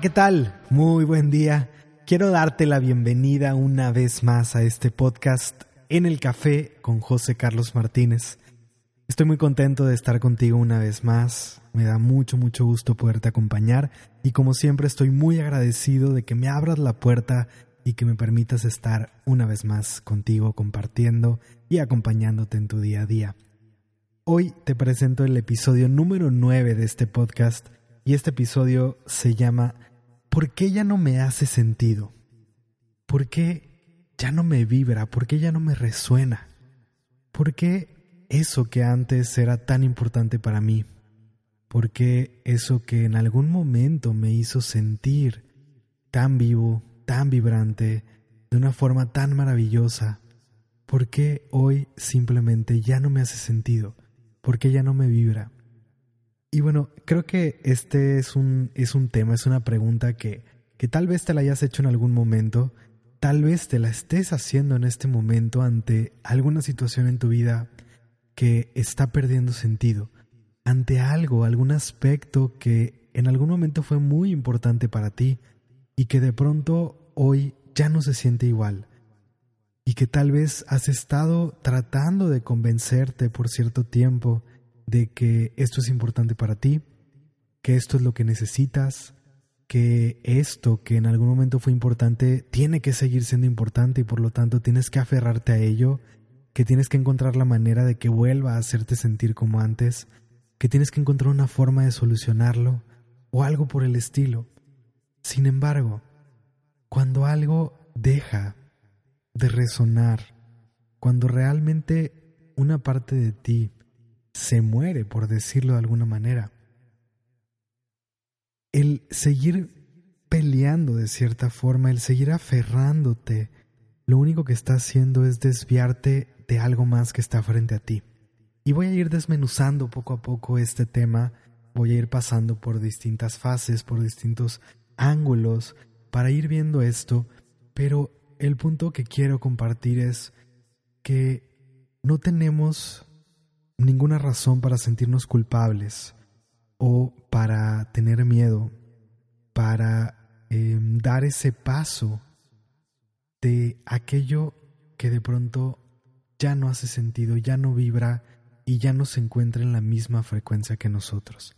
¿qué tal? Muy buen día. Quiero darte la bienvenida una vez más a este podcast en el café con José Carlos Martínez. Estoy muy contento de estar contigo una vez más. Me da mucho, mucho gusto poderte acompañar y como siempre estoy muy agradecido de que me abras la puerta y que me permitas estar una vez más contigo compartiendo y acompañándote en tu día a día. Hoy te presento el episodio número 9 de este podcast y este episodio se llama ¿Por qué ya no me hace sentido? ¿Por qué ya no me vibra? ¿Por qué ya no me resuena? ¿Por qué eso que antes era tan importante para mí? ¿Por qué eso que en algún momento me hizo sentir tan vivo, tan vibrante, de una forma tan maravillosa? ¿Por qué hoy simplemente ya no me hace sentido? ¿Por qué ya no me vibra? Y bueno, creo que este es un, es un tema, es una pregunta que, que tal vez te la hayas hecho en algún momento, tal vez te la estés haciendo en este momento ante alguna situación en tu vida que está perdiendo sentido, ante algo, algún aspecto que en algún momento fue muy importante para ti y que de pronto hoy ya no se siente igual y que tal vez has estado tratando de convencerte por cierto tiempo de que esto es importante para ti, que esto es lo que necesitas, que esto que en algún momento fue importante tiene que seguir siendo importante y por lo tanto tienes que aferrarte a ello, que tienes que encontrar la manera de que vuelva a hacerte sentir como antes, que tienes que encontrar una forma de solucionarlo o algo por el estilo. Sin embargo, cuando algo deja de resonar, cuando realmente una parte de ti se muere, por decirlo de alguna manera. El seguir peleando de cierta forma, el seguir aferrándote, lo único que está haciendo es desviarte de algo más que está frente a ti. Y voy a ir desmenuzando poco a poco este tema, voy a ir pasando por distintas fases, por distintos ángulos, para ir viendo esto, pero el punto que quiero compartir es que no tenemos ninguna razón para sentirnos culpables o para tener miedo, para em, dar ese paso de aquello que de pronto ya no hace sentido, ya no vibra y ya no se encuentra en la misma frecuencia que nosotros.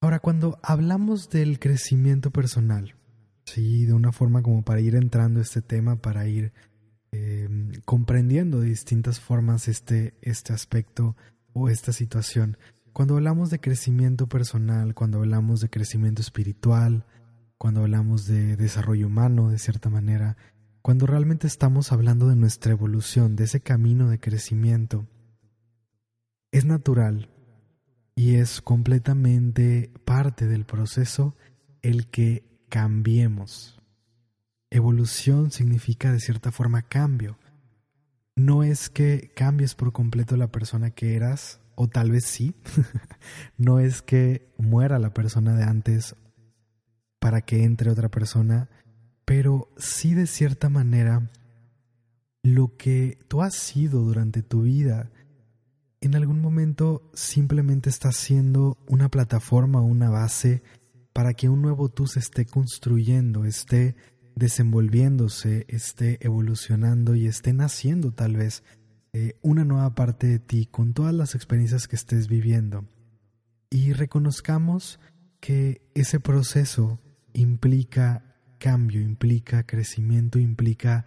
Ahora, cuando hablamos del crecimiento personal, sí, de una forma como para ir entrando a este tema, para ir Em, comprendiendo de distintas formas este, este aspecto o esta situación. Cuando hablamos de crecimiento personal, cuando hablamos de crecimiento espiritual, cuando hablamos de desarrollo humano de cierta manera, cuando realmente estamos hablando de nuestra evolución, de ese camino de crecimiento, es natural y es completamente parte del proceso el que cambiemos. Evolución significa de cierta forma cambio. No es que cambies por completo la persona que eras, o tal vez sí. no es que muera la persona de antes para que entre otra persona, pero sí de cierta manera lo que tú has sido durante tu vida en algún momento simplemente está siendo una plataforma una base para que un nuevo tú se esté construyendo, esté desenvolviéndose, esté evolucionando y esté naciendo tal vez eh, una nueva parte de ti con todas las experiencias que estés viviendo. Y reconozcamos que ese proceso implica cambio, implica crecimiento, implica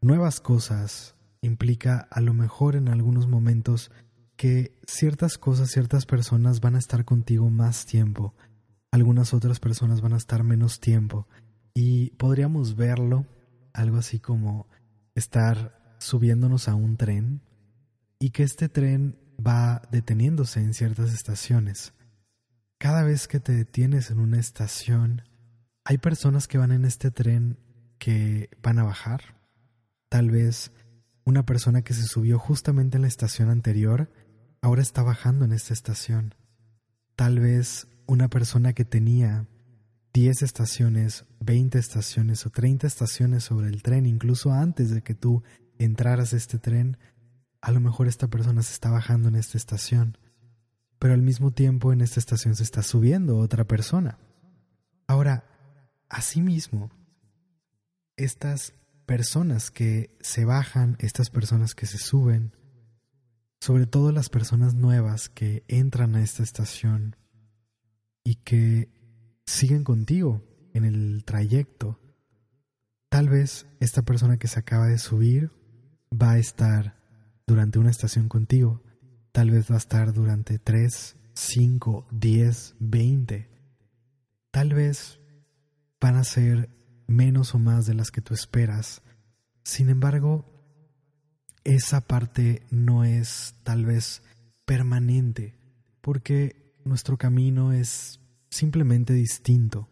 nuevas cosas, implica a lo mejor en algunos momentos que ciertas cosas, ciertas personas van a estar contigo más tiempo, algunas otras personas van a estar menos tiempo y podríamos verlo algo así como estar subiéndonos a un tren y que este tren va deteniéndose en ciertas estaciones. Cada vez que te detienes en una estación, hay personas que van en este tren que van a bajar. Tal vez una persona que se subió justamente en la estación anterior ahora está bajando en esta estación. Tal vez una persona que tenía 10 estaciones, 20 estaciones o 30 estaciones sobre el tren, incluso antes de que tú entraras a este tren, a lo mejor esta persona se está bajando en esta estación, pero al mismo tiempo en esta estación se está subiendo otra persona. Ahora, asimismo, estas personas que se bajan, estas personas que se suben, sobre todo las personas nuevas que entran a esta estación y que siguen contigo en el trayecto, tal vez esta persona que se acaba de subir va a estar durante una estación contigo, tal vez va a estar durante 3, 5, 10, 20, tal vez van a ser menos o más de las que tú esperas. Sin embargo, esa parte no es tal vez permanente, porque nuestro camino es simplemente distinto.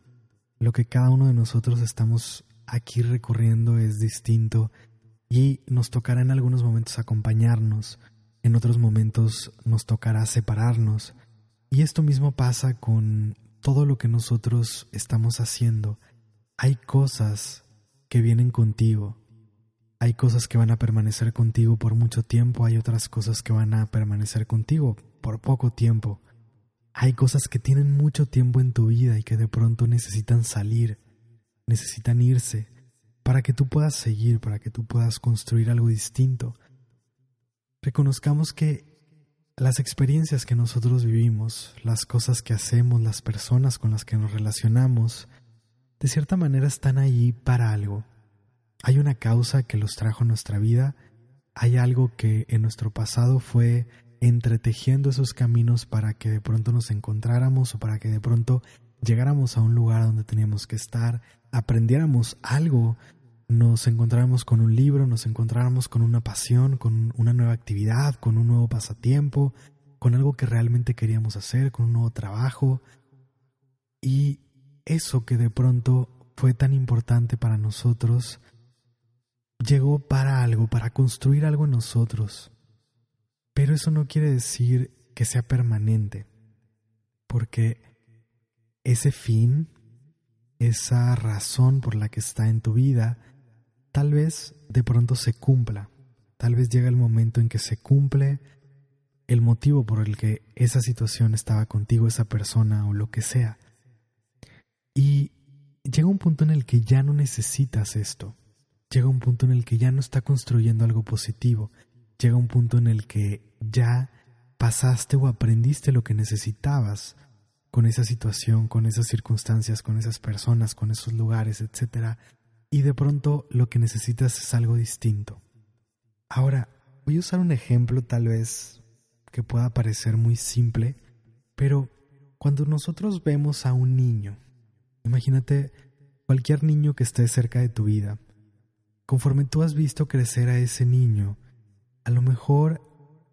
Lo que cada uno de nosotros estamos aquí recorriendo es distinto y nos tocará en algunos momentos acompañarnos, en otros momentos nos tocará separarnos. Y esto mismo pasa con todo lo que nosotros estamos haciendo hay cosas que vienen contigo. Hay cosas que van a permanecer contigo por mucho tiempo, hay otras cosas que van a permanecer contigo por poco tiempo. Hay cosas que tienen mucho tiempo en tu vida y que de pronto necesitan salir, necesitan irse, para que tú puedas seguir, para que tú puedas construir algo distinto. Reconozcamos que las experiencias que nosotros vivimos, las cosas que hacemos, las personas con las que nos relacionamos, de cierta manera están ahí para algo. Hay una causa que los trajo a nuestra vida, hay algo que en nuestro pasado fue entretejiendo esos caminos para que de pronto nos encontráramos o para que de pronto llegáramos a un lugar donde teníamos que estar, aprendiéramos algo, nos encontráramos con un libro, nos encontráramos con una pasión, con una nueva actividad, con un nuevo pasatiempo, con algo que realmente queríamos hacer, con un nuevo trabajo. Y eso que de pronto fue tan importante para nosotros, llegó para algo, para construir algo en nosotros. Pero eso no quiere decir que sea permanente, porque ese fin, esa razón por la que está en tu vida, tal vez de pronto se cumpla, tal vez llega el momento en que se cumple el motivo por el que esa situación estaba contigo, esa persona o lo que sea. Y llega un punto en el que ya no necesitas esto. Llega un punto en el que ya no está construyendo algo positivo. Llega un punto en el que ya pasaste o aprendiste lo que necesitabas con esa situación, con esas circunstancias, con esas personas, con esos lugares, etc. Y de pronto lo que necesitas es algo distinto. Ahora, voy a usar un ejemplo tal vez que pueda parecer muy simple, pero cuando nosotros vemos a un niño Imagínate cualquier niño que esté cerca de tu vida. Conforme tú has visto crecer a ese niño, a lo mejor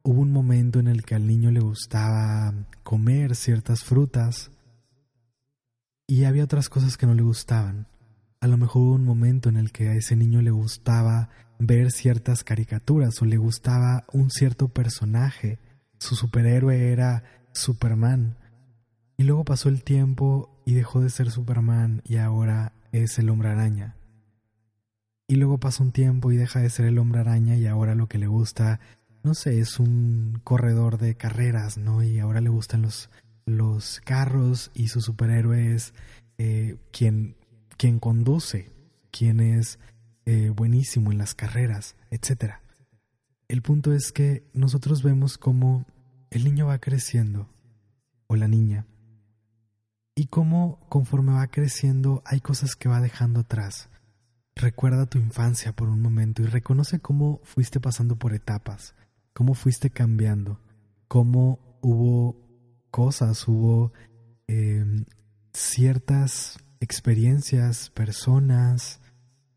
hubo un momento en el que al niño le gustaba comer ciertas frutas y había otras cosas que no le gustaban. A lo mejor hubo un momento en el que a ese niño le gustaba ver ciertas caricaturas o le gustaba un cierto personaje. Su superhéroe era Superman. Y luego pasó el tiempo y dejó de ser Superman y ahora es el hombre araña. Y luego pasa un tiempo y deja de ser el hombre araña y ahora lo que le gusta, no sé, es un corredor de carreras, ¿no? Y ahora le gustan los, los carros y su superhéroe es eh, quien, quien conduce, quien es eh, buenísimo en las carreras, etc. El punto es que nosotros vemos cómo el niño va creciendo, o la niña, y cómo conforme va creciendo hay cosas que va dejando atrás. Recuerda tu infancia por un momento y reconoce cómo fuiste pasando por etapas, cómo fuiste cambiando, cómo hubo cosas, hubo em, ciertas experiencias, personas,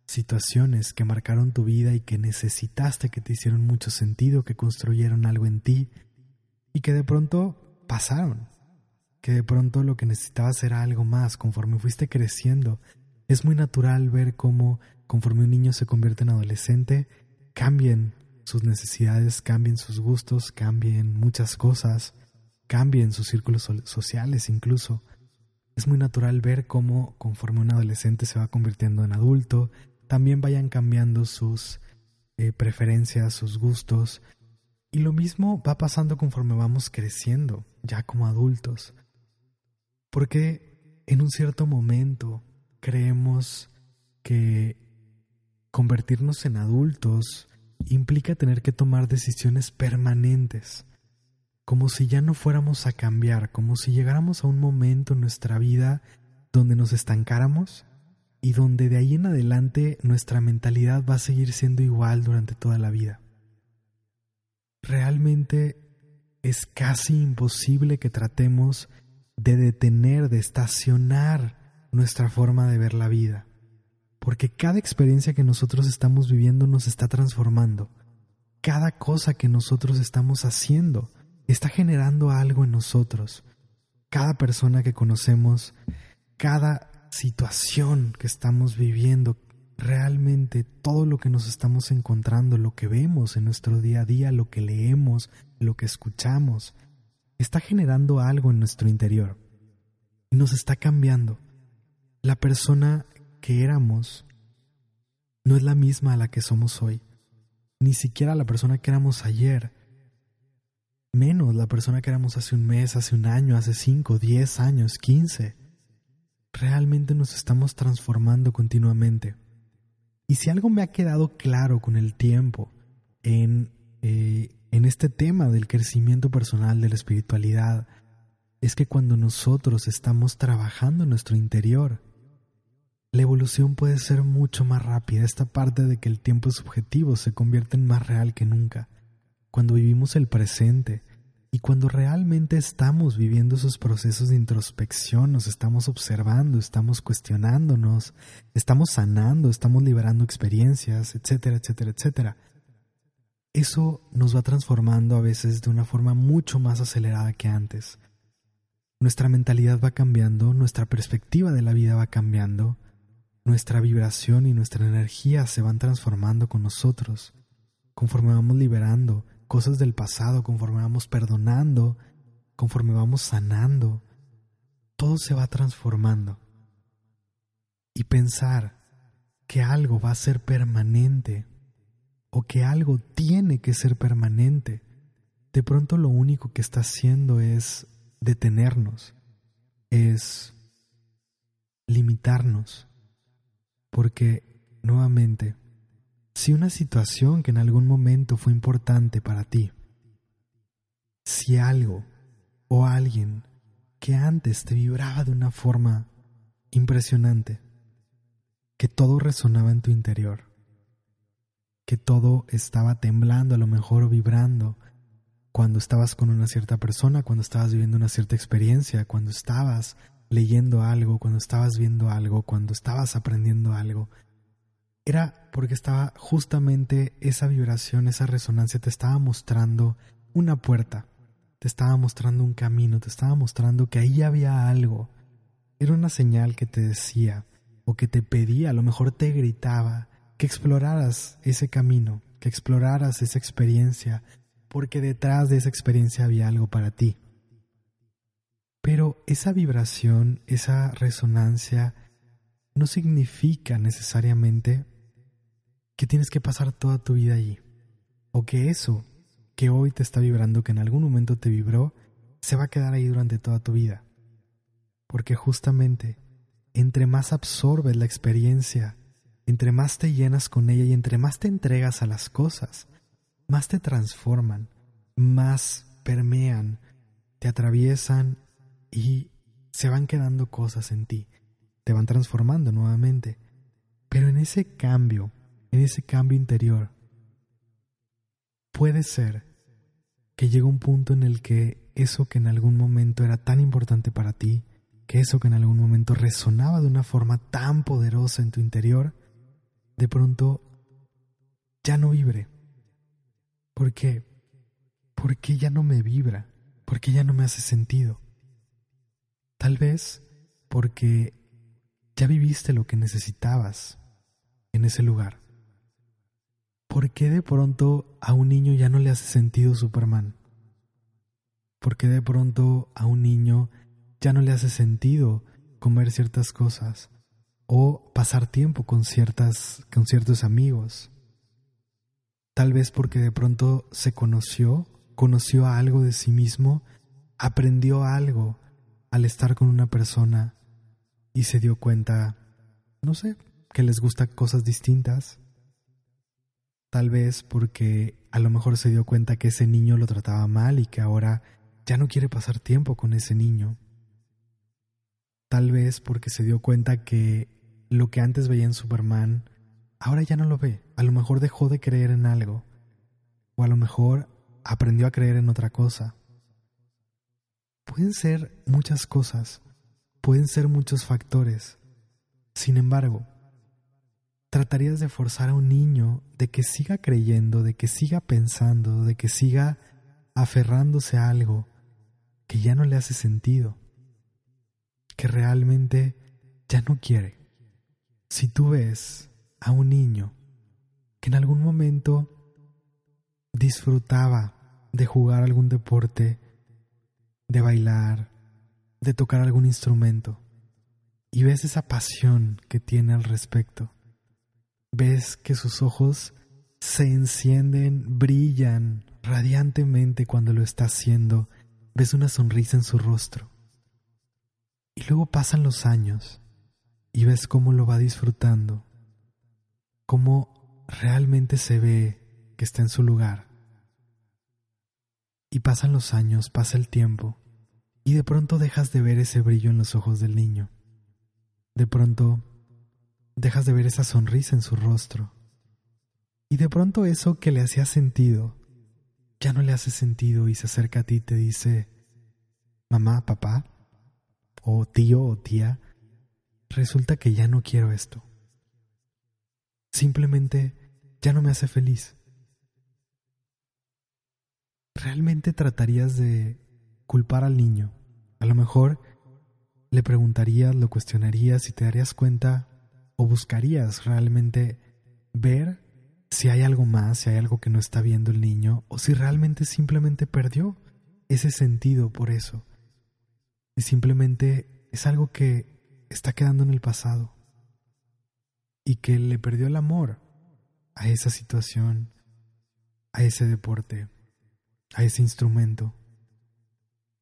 situaciones que marcaron tu vida y que necesitaste que te hicieron mucho sentido, que construyeron algo en ti y que de pronto pasaron que de pronto lo que necesitabas era algo más conforme fuiste creciendo. Es muy natural ver cómo conforme un niño se convierte en adolescente, cambien sus necesidades, cambien sus gustos, cambien muchas cosas, cambien sus círculos sociales incluso. Es muy natural ver cómo conforme un adolescente se va convirtiendo en adulto, también vayan cambiando sus eh, preferencias, sus gustos. Y lo mismo va pasando conforme vamos creciendo, ya como adultos. Porque en un cierto momento creemos que convertirnos en adultos implica tener que tomar decisiones permanentes, como si ya no fuéramos a cambiar, como si llegáramos a un momento en nuestra vida donde nos estancáramos y donde de ahí en adelante nuestra mentalidad va a seguir siendo igual durante toda la vida. Realmente es casi imposible que tratemos de detener, de estacionar nuestra forma de ver la vida, porque cada experiencia que nosotros estamos viviendo nos está transformando, cada cosa que nosotros estamos haciendo está generando algo en nosotros, cada persona que conocemos, cada situación que estamos viviendo, realmente todo lo que nos estamos encontrando, lo que vemos en nuestro día a día, lo que leemos, lo que escuchamos, está generando algo en nuestro interior. Y nos está cambiando. La persona que éramos no es la misma a la que somos hoy, ni siquiera la persona que éramos ayer, menos la persona que éramos hace un mes, hace un año, hace cinco, diez años, quince. Realmente nos estamos transformando continuamente. Y si algo me ha quedado claro con el tiempo en, eh, en este tema del crecimiento personal, de la espiritualidad, es que cuando nosotros estamos trabajando en nuestro interior, la evolución puede ser mucho más rápida. Esta parte de que el tiempo subjetivo se convierte en más real que nunca. Cuando vivimos el presente, y cuando realmente estamos viviendo esos procesos de introspección, nos estamos observando, estamos cuestionándonos, estamos sanando, estamos liberando experiencias, etcétera, etcétera, etcétera. Eso nos va transformando a veces de una forma mucho más acelerada que antes. Nuestra mentalidad va cambiando, nuestra perspectiva de la vida va cambiando, nuestra vibración y nuestra energía se van transformando con nosotros, conforme vamos liberando cosas del pasado, conforme vamos perdonando, conforme vamos sanando, todo se va transformando. Y pensar que algo va a ser permanente o que algo tiene que ser permanente, de pronto lo único que está haciendo es detenernos, es limitarnos, porque nuevamente si una situación que en algún momento fue importante para ti, si algo o alguien que antes te vibraba de una forma impresionante, que todo resonaba en tu interior, que todo estaba temblando a lo mejor vibrando cuando estabas con una cierta persona, cuando estabas viviendo una cierta experiencia, cuando estabas leyendo algo, cuando estabas viendo algo, cuando estabas aprendiendo algo, era porque estaba justamente esa vibración, esa resonancia te estaba mostrando una puerta, te estaba mostrando un camino, te estaba mostrando que ahí había algo. Era una señal que te decía o que te pedía, a lo mejor te gritaba, que exploraras ese camino, que exploraras esa experiencia, porque detrás de esa experiencia había algo para ti. Pero esa vibración, esa resonancia, no significa necesariamente que tienes que pasar toda tu vida allí. O que eso que hoy te está vibrando, que en algún momento te vibró, se va a quedar ahí durante toda tu vida. Porque justamente, entre más absorbes la experiencia, entre más te llenas con ella y entre más te entregas a las cosas, más te transforman, más permean, te atraviesan y se van quedando cosas en ti, te van transformando nuevamente. Pero en ese cambio en ese cambio interior, puede ser que llegue un punto en el que eso que en algún momento era tan importante para ti, que eso que en algún momento resonaba de una forma tan poderosa en tu interior, de pronto ya no vibre. ¿Por qué? Porque ya no me vibra, porque ya no me hace sentido. Tal vez porque ya viviste lo que necesitabas en ese lugar. ¿por qué de pronto a un niño ya no le hace sentido Superman? ¿Por qué de pronto a un niño ya no le hace sentido comer ciertas cosas o pasar tiempo con ciertas con ciertos amigos? Tal vez porque de pronto se conoció, conoció algo de sí mismo, aprendió algo al estar con una persona y se dio cuenta, no sé, que les gustan cosas distintas. Tal vez porque a lo mejor se dio cuenta que ese niño lo trataba mal y que ahora ya no quiere pasar tiempo con ese niño. Tal vez porque se dio cuenta que lo que antes veía en Superman, ahora ya no lo ve. A lo mejor dejó de creer en algo. O a lo mejor aprendió a creer en otra cosa. Pueden ser muchas cosas, pueden ser muchos factores. Sin embargo, tratarías de forzar a un niño de que siga creyendo, de que siga pensando, de que siga aferrándose a algo que ya no le hace sentido, que realmente ya no quiere. Si tú ves a un niño que en algún momento disfrutaba de jugar algún deporte, de bailar, de tocar algún instrumento, y ves esa pasión que tiene al respecto, ves que sus ojos se encienden, brillan radiantemente cuando lo está haciendo, ves una sonrisa en su rostro. Y luego pasan los años y ves cómo lo va disfrutando, cómo realmente se ve que está en su lugar. Y pasan los años, pasa el tiempo, y de pronto dejas de ver ese brillo en los ojos del niño. De pronto dejas de ver esa sonrisa en su rostro. Y de pronto eso que le hacía sentido, ya no le hace sentido y se acerca a ti y te dice, mamá, papá, o tío o tía, resulta que ya no quiero esto. Simplemente ya no me hace feliz. ¿Realmente tratarías de culpar al niño? A lo mejor le preguntarías, lo cuestionarías y te darías cuenta o buscarías realmente ver si hay algo más, si hay algo que no está viendo el niño o si realmente simplemente perdió ese sentido por eso. Y simplemente es algo que está quedando en el pasado y que le perdió el amor a esa situación, a ese deporte, a ese instrumento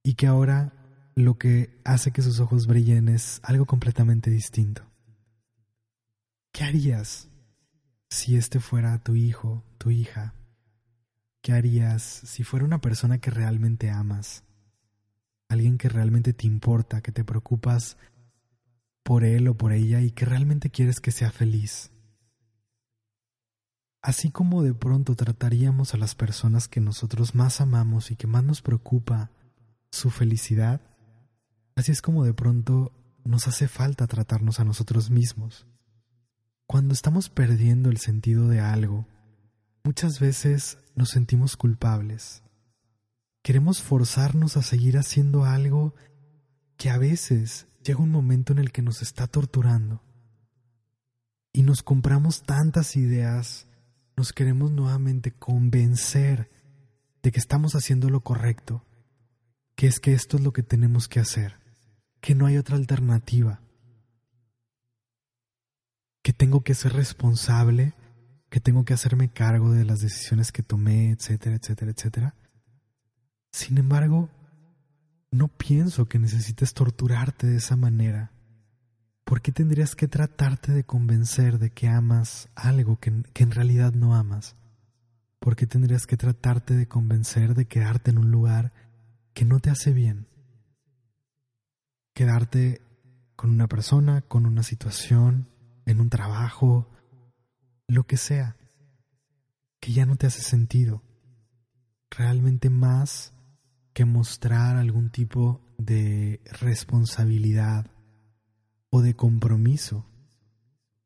y que ahora lo que hace que sus ojos brillen es algo completamente distinto. ¿Qué harías si este fuera tu hijo, tu hija? ¿Qué harías si fuera una persona que realmente amas? Alguien que realmente te importa, que te preocupas por él o por ella y que realmente quieres que sea feliz. Así como de pronto trataríamos a las personas que nosotros más amamos y que más nos preocupa su felicidad, así es como de pronto nos hace falta tratarnos a nosotros mismos. Cuando estamos perdiendo el sentido de algo, muchas veces nos sentimos culpables. Queremos forzarnos a seguir haciendo algo que a veces llega un momento en el que nos está torturando. Y nos compramos tantas ideas, nos queremos nuevamente convencer de que estamos haciendo lo correcto, que es que esto es lo que tenemos que hacer, que no hay otra alternativa que tengo que ser responsable, que tengo que hacerme cargo de las decisiones que tomé, etcétera, etcétera, etcétera. Sin embargo, no pienso que necesites torturarte de esa manera. ¿Por qué tendrías que tratarte de convencer de que amas algo que, en realidad no amas? ¿Por qué tendrías que tratarte de convencer de quedarte en un lugar que no te hace bien? Quedarte con una persona, con una situación, en un trabajo, lo que sea, que ya no te hace sentido. Realmente más que mostrar algún tipo de responsabilidad o de compromiso.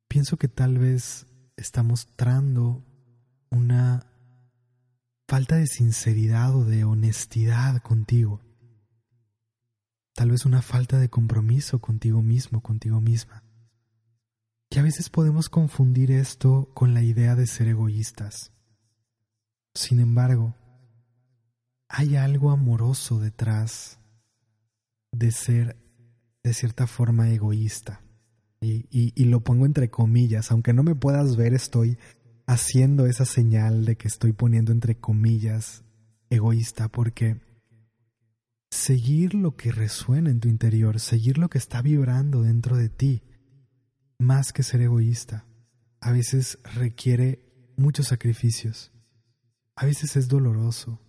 Pienso que tal vez está mostrando una falta de sinceridad o de honestidad contigo. Tal vez una falta de compromiso contigo mismo, contigo misma. Y a veces podemos confundir esto con la idea de ser egoístas. Sin embargo, hay algo amoroso detrás de ser de cierta forma egoísta. Y, y, lo pongo entre comillas, aunque no me puedas ver, estoy haciendo esa señal de que estoy poniendo entre comillas egoísta porque seguir lo que resuena en tu interior, seguir lo que está vibrando dentro de ti, más que ser egoísta. A veces requiere muchos sacrificios, a veces es doloroso,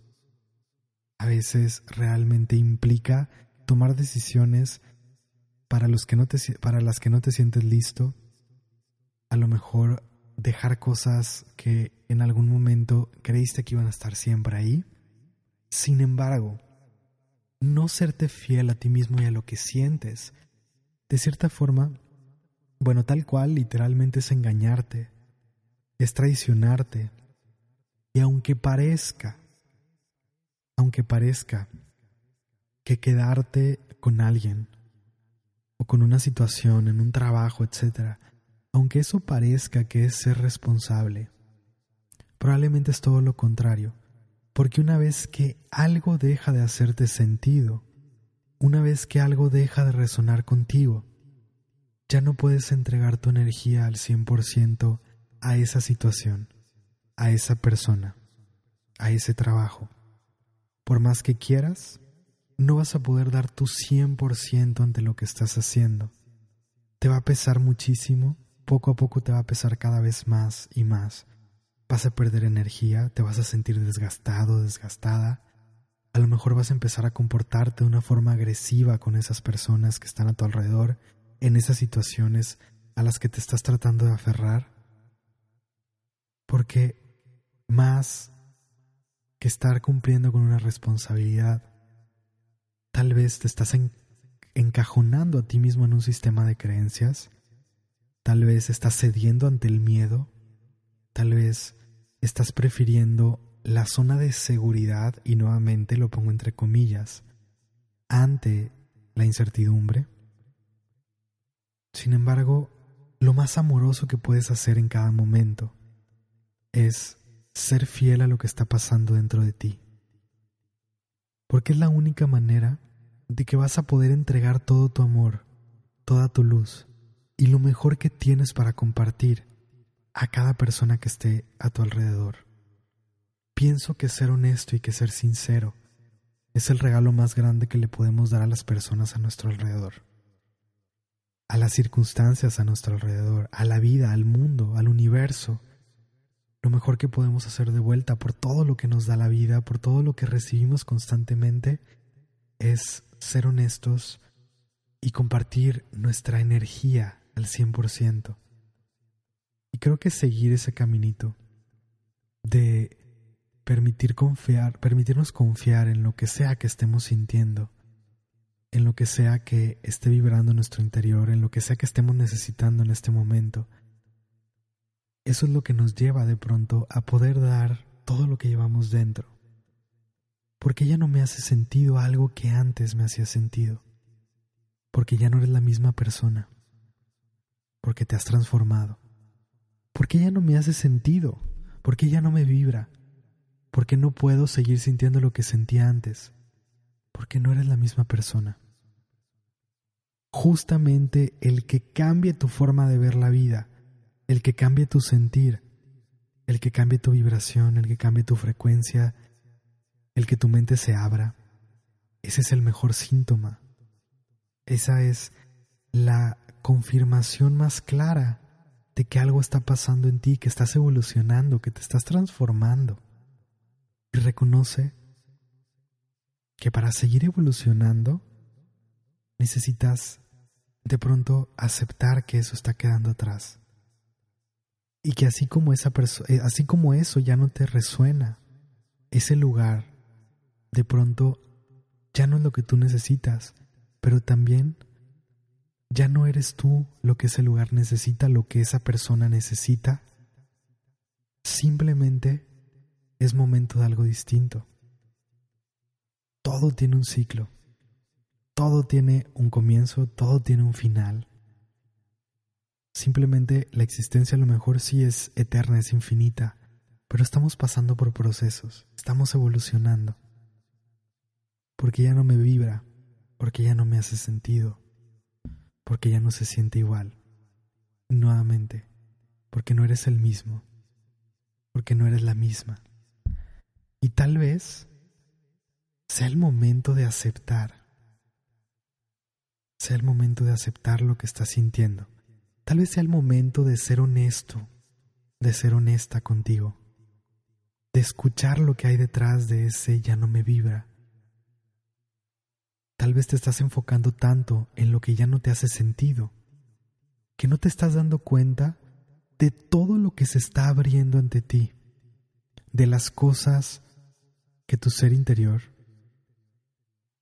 a veces realmente implica tomar decisiones para, los que no te, para las que no te sientes listo, a lo mejor dejar cosas que en algún momento creíste que iban a estar siempre ahí. Sin embargo, no serte fiel a ti mismo y a lo que sientes, de cierta forma, bueno, tal cual literalmente es engañarte, es traicionarte. Y aunque parezca, aunque parezca que quedarte con alguien o con una situación en un trabajo, etc., aunque eso parezca que es ser responsable, probablemente es todo lo contrario, porque una vez que algo deja de hacerte sentido, una vez que algo deja de resonar contigo, ya no puedes entregar tu energía al 100% a esa situación, a esa persona, a ese trabajo. Por más que quieras, no vas a poder dar tu 100% ante lo que estás haciendo. Te va a pesar muchísimo, poco a poco te va a pesar cada vez más y más. Vas a perder energía, te vas a sentir desgastado, desgastada. A lo mejor vas a empezar a comportarte de una forma agresiva con esas personas que están a tu alrededor, en esas situaciones a las que te estás tratando de aferrar. Porque más que estar cumpliendo con una responsabilidad, tal vez te estás encajonando a ti mismo en un sistema de creencias, tal vez estás cediendo ante el miedo, tal vez estás prefiriendo la zona de seguridad, y nuevamente lo pongo entre comillas, ante la incertidumbre. Sin embargo, lo más amoroso que puedes hacer en cada momento es ser fiel a lo que está pasando dentro de ti. Porque es la única manera de que vas a poder entregar todo tu amor, toda tu luz y lo mejor que tienes para compartir a cada persona que esté a tu alrededor. Pienso que ser honesto y que ser sincero es el regalo más grande que le podemos dar a las personas a nuestro alrededor, a las circunstancias a nuestro alrededor, a la vida, al mundo, al universo, lo mejor que podemos hacer de vuelta por todo lo que nos da la vida, por todo lo que recibimos constantemente, es ser honestos y compartir nuestra energía al 100%. Y creo que seguir ese caminito de permitir confiar, permitirnos confiar en lo que sea que estemos sintiendo, en lo que sea que esté vibrando nuestro interior, en lo que sea que estemos necesitando en este momento, eso es lo que nos lleva de pronto a poder dar todo lo que llevamos dentro. Porque ya no me hace sentido algo que antes me hacía sentido. Porque ya no eres la misma persona. Porque te has transformado. Porque ya no me hace sentido. Porque ya no me vibra. Porque no puedo seguir sintiendo lo que sentía antes. Porque no eres la misma persona. Justamente el que cambie tu forma de ver la vida el que cambie tu sentir, el que cambie tu vibración, el que cambie tu frecuencia, el que tu mente se abra. Ese es el mejor síntoma. Esa es la confirmación más clara de que algo está pasando en ti, que estás evolucionando, que te estás transformando. Y reconoce que para seguir evolucionando necesitas de pronto aceptar que eso está quedando atrás y que así como esa eh, así como eso ya no te resuena, ese lugar de pronto ya no es lo que tú necesitas, pero también ya no eres tú lo que ese lugar necesita, lo que esa persona necesita. Simplemente es momento de algo distinto. Todo tiene un ciclo. Todo tiene un comienzo, todo tiene un final. Simplemente la existencia a lo mejor sí es eterna, es infinita, pero estamos pasando por procesos, estamos evolucionando. Porque ya no me vibra, porque ya no me hace sentido, porque ya no se siente igual. Nuevamente, porque no eres el mismo, porque no eres la misma. Y tal vez sea el momento de aceptar. Sea el momento de aceptar lo que estás sintiendo. Tal vez sea el momento de ser honesto, de ser honesta contigo, de escuchar lo que hay detrás de ese ya no me vibra. Tal vez te estás enfocando tanto en lo que ya no te hace sentido, que no te estás dando cuenta de todo lo que se está abriendo ante ti, de las cosas que tu ser interior,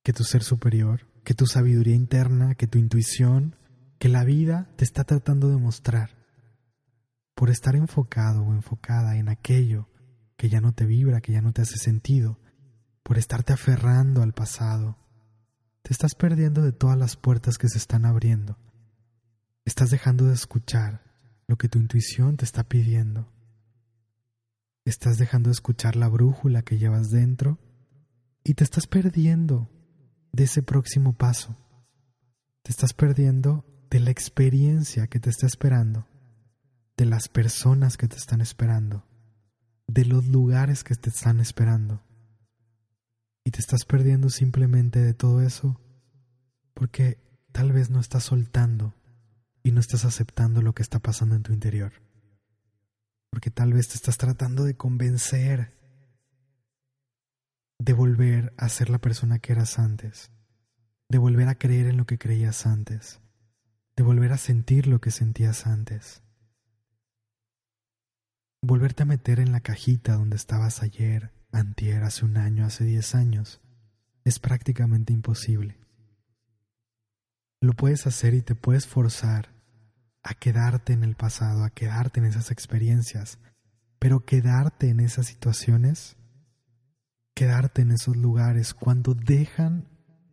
que tu ser superior, que tu sabiduría interna, que tu intuición, que la vida te está tratando de mostrar. Por estar enfocado o enfocada en aquello que ya no te vibra, que ya no te hace sentido, por estarte aferrando al pasado, te estás perdiendo de todas las puertas que se están abriendo. Estás dejando de escuchar lo que tu intuición te está pidiendo. Estás dejando de escuchar la brújula que llevas dentro y te estás perdiendo de ese próximo paso. Te estás perdiendo de la experiencia que te está esperando, de las personas que te están esperando, de los lugares que te están esperando. Y te estás perdiendo simplemente de todo eso porque tal vez no estás soltando y no estás aceptando lo que está pasando en tu interior. Porque tal vez te estás tratando de convencer de volver a ser la persona que eras antes, de volver a creer en lo que creías antes, de volver a sentir lo que sentías antes. Volverte a meter en la cajita donde estabas ayer, antier, hace un año, hace diez años, es prácticamente imposible. Lo puedes hacer y te puedes forzar a quedarte en el pasado, a quedarte en esas experiencias, pero quedarte en esas situaciones, quedarte en esos lugares cuando dejan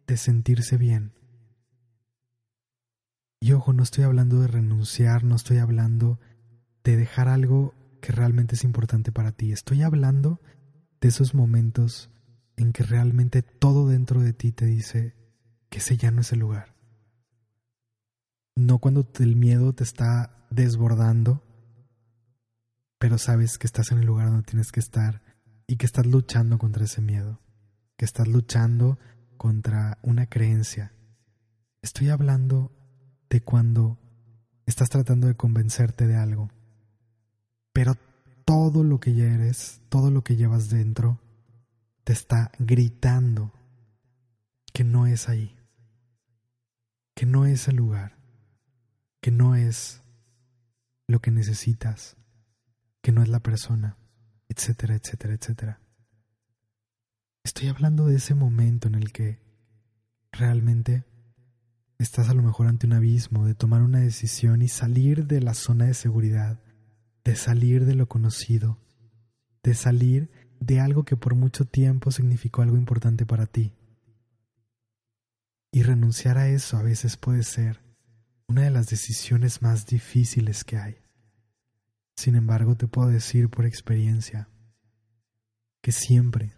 de sentirse bien, y ojo, no estoy hablando de renunciar, no estoy hablando de dejar algo que realmente es importante para ti. Estoy hablando de esos momentos en que realmente todo dentro de ti te dice que ese ya no es el lugar. No cuando el miedo te está desbordando, pero sabes que estás en el lugar donde tienes que estar y que estás luchando contra ese miedo, que estás luchando contra una creencia. Estoy hablando de cuando estás tratando de convencerte de algo, pero todo lo que ya eres, todo lo que llevas dentro, te está gritando que no es ahí, que no es el lugar, que no es lo que necesitas, que no es la persona, etcétera, etcétera, etcétera. Estoy hablando de ese momento en el que realmente Estás a lo mejor ante un abismo de tomar una decisión y salir de la zona de seguridad, de salir de lo conocido, de salir de algo que por mucho tiempo significó algo importante para ti. Y renunciar a eso a veces puede ser una de las decisiones más difíciles que hay. Sin embargo, te puedo decir por experiencia que siempre,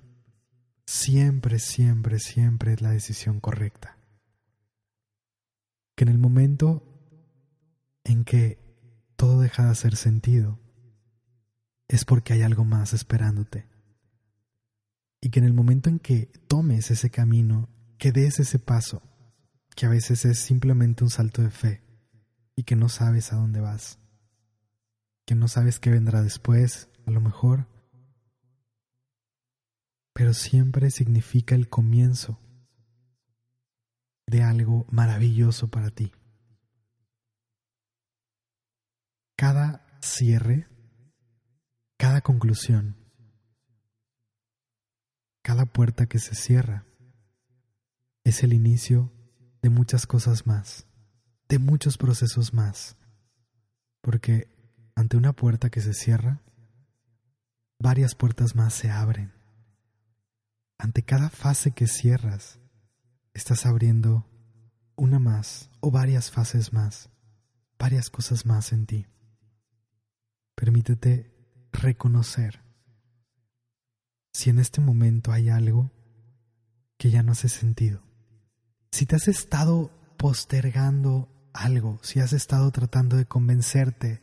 siempre, siempre, siempre es la decisión correcta que en el momento en que todo deja de hacer sentido, es porque hay algo más esperándote. Y que en el momento en que tomes ese camino, que des ese paso, que a veces es simplemente un salto de fe, y que no sabes a dónde vas, que no sabes qué vendrá después, a lo mejor, pero siempre significa el comienzo de algo maravilloso para ti. Cada cierre, cada conclusión, cada puerta que se cierra es el inicio de muchas cosas más, de muchos procesos más, porque ante una puerta que se cierra, varias puertas más se abren. Ante cada fase que cierras, estás abriendo una más o varias fases más, varias cosas más en ti. Permítete reconocer si en este momento hay algo que ya no hace sentido. Si te has estado postergando algo, si has estado tratando de convencerte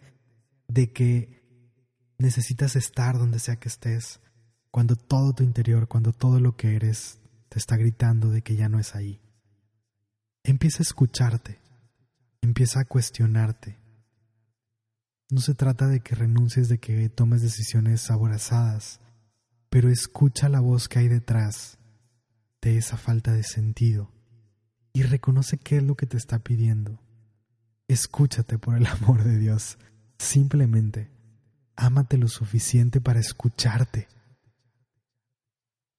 de que necesitas estar donde sea que estés, cuando todo tu interior, cuando todo lo que eres te está gritando de que ya no es ahí. Empieza a escucharte, empieza a cuestionarte. No se trata de que renuncies, de que tomes decisiones aborazadas, pero escucha la voz que hay detrás de esa falta de sentido y reconoce qué es lo que te está pidiendo. Escúchate por el amor de Dios. Simplemente, ámate lo suficiente para escucharte.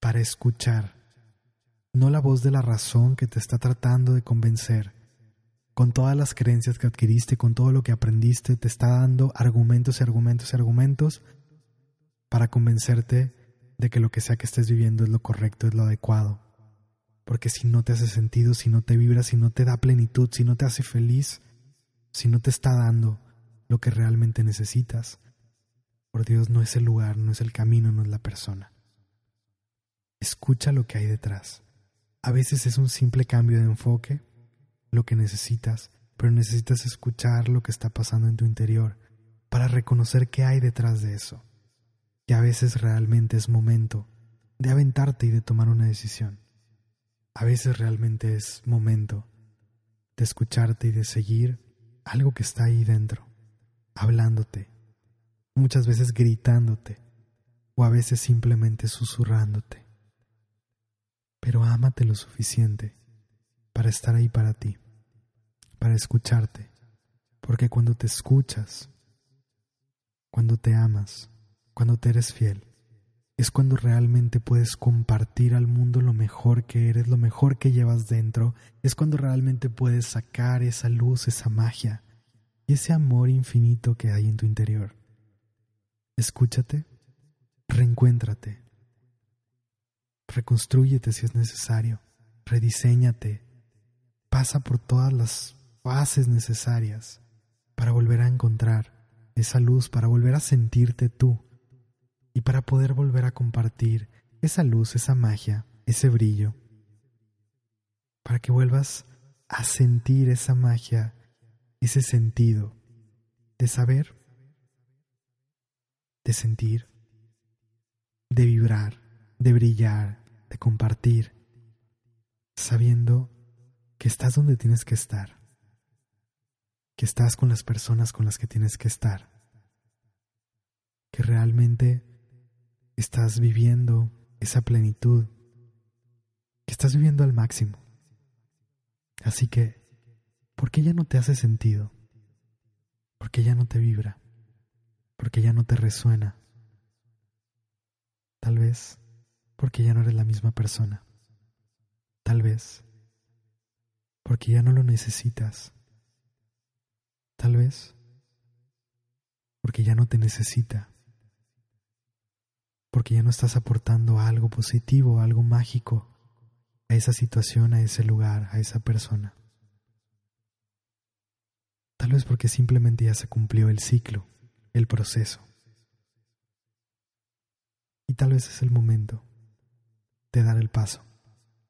Para escuchar. No la voz de la razón que te está tratando de convencer. Con todas las creencias que adquiriste, con todo lo que aprendiste, te está dando argumentos y argumentos y argumentos para convencerte de que lo que sea que estés viviendo es lo correcto, es lo adecuado. Porque si no te hace sentido, si no te vibra, si no te da plenitud, si no te hace feliz, si no te está dando lo que realmente necesitas, por Dios no es el lugar, no es el camino, no es la persona. Escucha lo que hay detrás. A veces es un simple cambio de enfoque lo que necesitas, pero necesitas escuchar lo que está pasando en tu interior para reconocer qué hay detrás de eso. Y a veces realmente es momento de aventarte y de tomar una decisión. A veces realmente es momento de escucharte y de seguir algo que está ahí dentro, hablándote, muchas veces gritándote o a veces simplemente susurrándote. Pero ámate lo suficiente para estar ahí para ti, para escucharte, porque cuando te escuchas, cuando te amas, cuando te eres fiel, es cuando realmente puedes compartir al mundo lo mejor que eres, lo mejor que llevas dentro, es cuando realmente puedes sacar esa luz, esa magia y ese amor infinito que hay en tu interior. Escúchate, reencuéntrate, reconstrúyete si es necesario, rediseñate, pasa por todas las fases necesarias para volver a encontrar esa luz, para volver a sentirte tú y para poder volver a compartir esa luz, esa magia, ese brillo, para que vuelvas a sentir esa magia, ese sentido de saber, de sentir, de vibrar, de brillar, de compartir, sabiendo que estás donde tienes que estar, que estás con las personas con las que tienes que estar, que realmente estás viviendo esa plenitud, que estás viviendo al máximo. Así que, ¿por qué ya no te hace sentido? ¿Por qué ya no te vibra? ¿Por qué ya no te resuena? Tal vez porque ya no eres la misma persona. Tal vez porque ya no lo necesitas. Tal vez porque ya no te necesita porque ya no estás aportando algo positivo, algo mágico a esa situación, a ese lugar, a esa persona. Tal vez porque simplemente ya se cumplió el ciclo, el proceso. Y tal vez es el momento de dar el paso.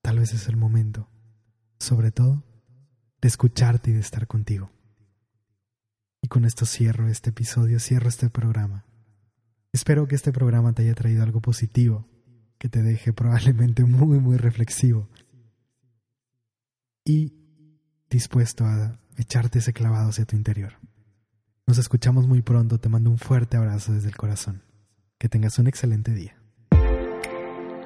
Tal vez es el momento, sobre todo, de escucharte y de estar contigo. Y con esto cierro este episodio, cierro este programa. Espero que este programa te haya traído algo positivo, que te deje probablemente muy, muy reflexivo y dispuesto a echarte ese clavado hacia tu interior. Nos escuchamos muy pronto, te mando un fuerte abrazo desde el corazón. Que tengas un excelente día.